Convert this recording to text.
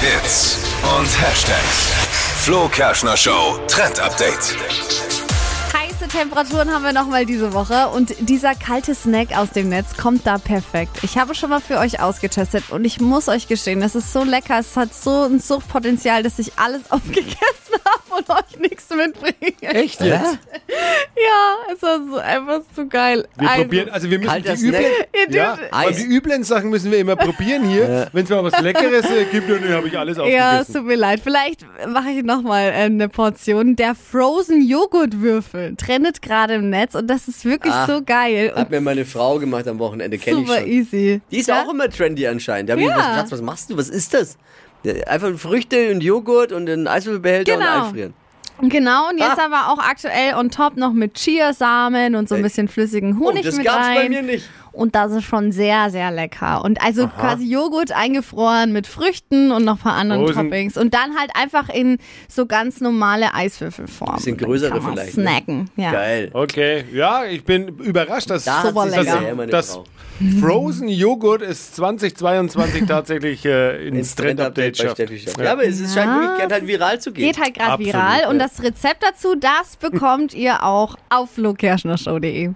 Hits und Hashtags. Flo Kerschner Show Trend Update. Heiße Temperaturen haben wir nochmal diese Woche und dieser kalte Snack aus dem Netz kommt da perfekt. Ich habe schon mal für euch ausgetestet und ich muss euch gestehen, das ist so lecker, es hat so ein Suchtpotenzial, dass ich alles aufgegessen habe und euch nichts mitbringe. Echt jetzt? Ja, es war so einfach so geil. Wir Also, probieren, also wir müssen die üblen, ja, weil die üblen Sachen müssen wir immer probieren hier. Wenn es mal was Leckeres äh, gibt, dann habe ich alles Ja, es aufgegessen. tut mir leid. Vielleicht mache ich nochmal äh, eine Portion. Der Frozen Joghurtwürfel trendet gerade im Netz und das ist wirklich Ah, so geil. Hat Und mir meine Frau gemacht am Wochenende, kenne ich super schon. easy. Die ist Ja? auch immer trendy anscheinend. Da hab ich Ja. gesagt, was machst du? Was ist das? Ja, Einfach Früchte und Joghurt und einen Eiswürfelbehälter Genau. und einfrieren. Genau, und jetzt Ah. aber auch aktuell on top noch mit Chiasamen und so ein bisschen flüssigen Honig oh, das mit gab's rein. bei mir nicht. Und das ist schon sehr, sehr lecker. Und also quasi Joghurt eingefroren mit Früchten und noch ein paar anderen Frozen. Toppings. Und dann halt einfach in so ganz normale Eiswürfelform. Bisschen Und dann größere kann man vielleicht, ne? Snacken. Ja. Geil. Okay, ja, ich bin überrascht, dass Da meine das Frau. Frozen Joghurt ist 2022 tatsächlich äh, ins Ins Trend-Update schafft. Schaff. Ja, aber es ist scheint wirklich geht halt viral zu gehen. Geht halt gerade viral. Und ja. Das Rezept dazu, das bekommt ihr auch auf flokerschnershow.de.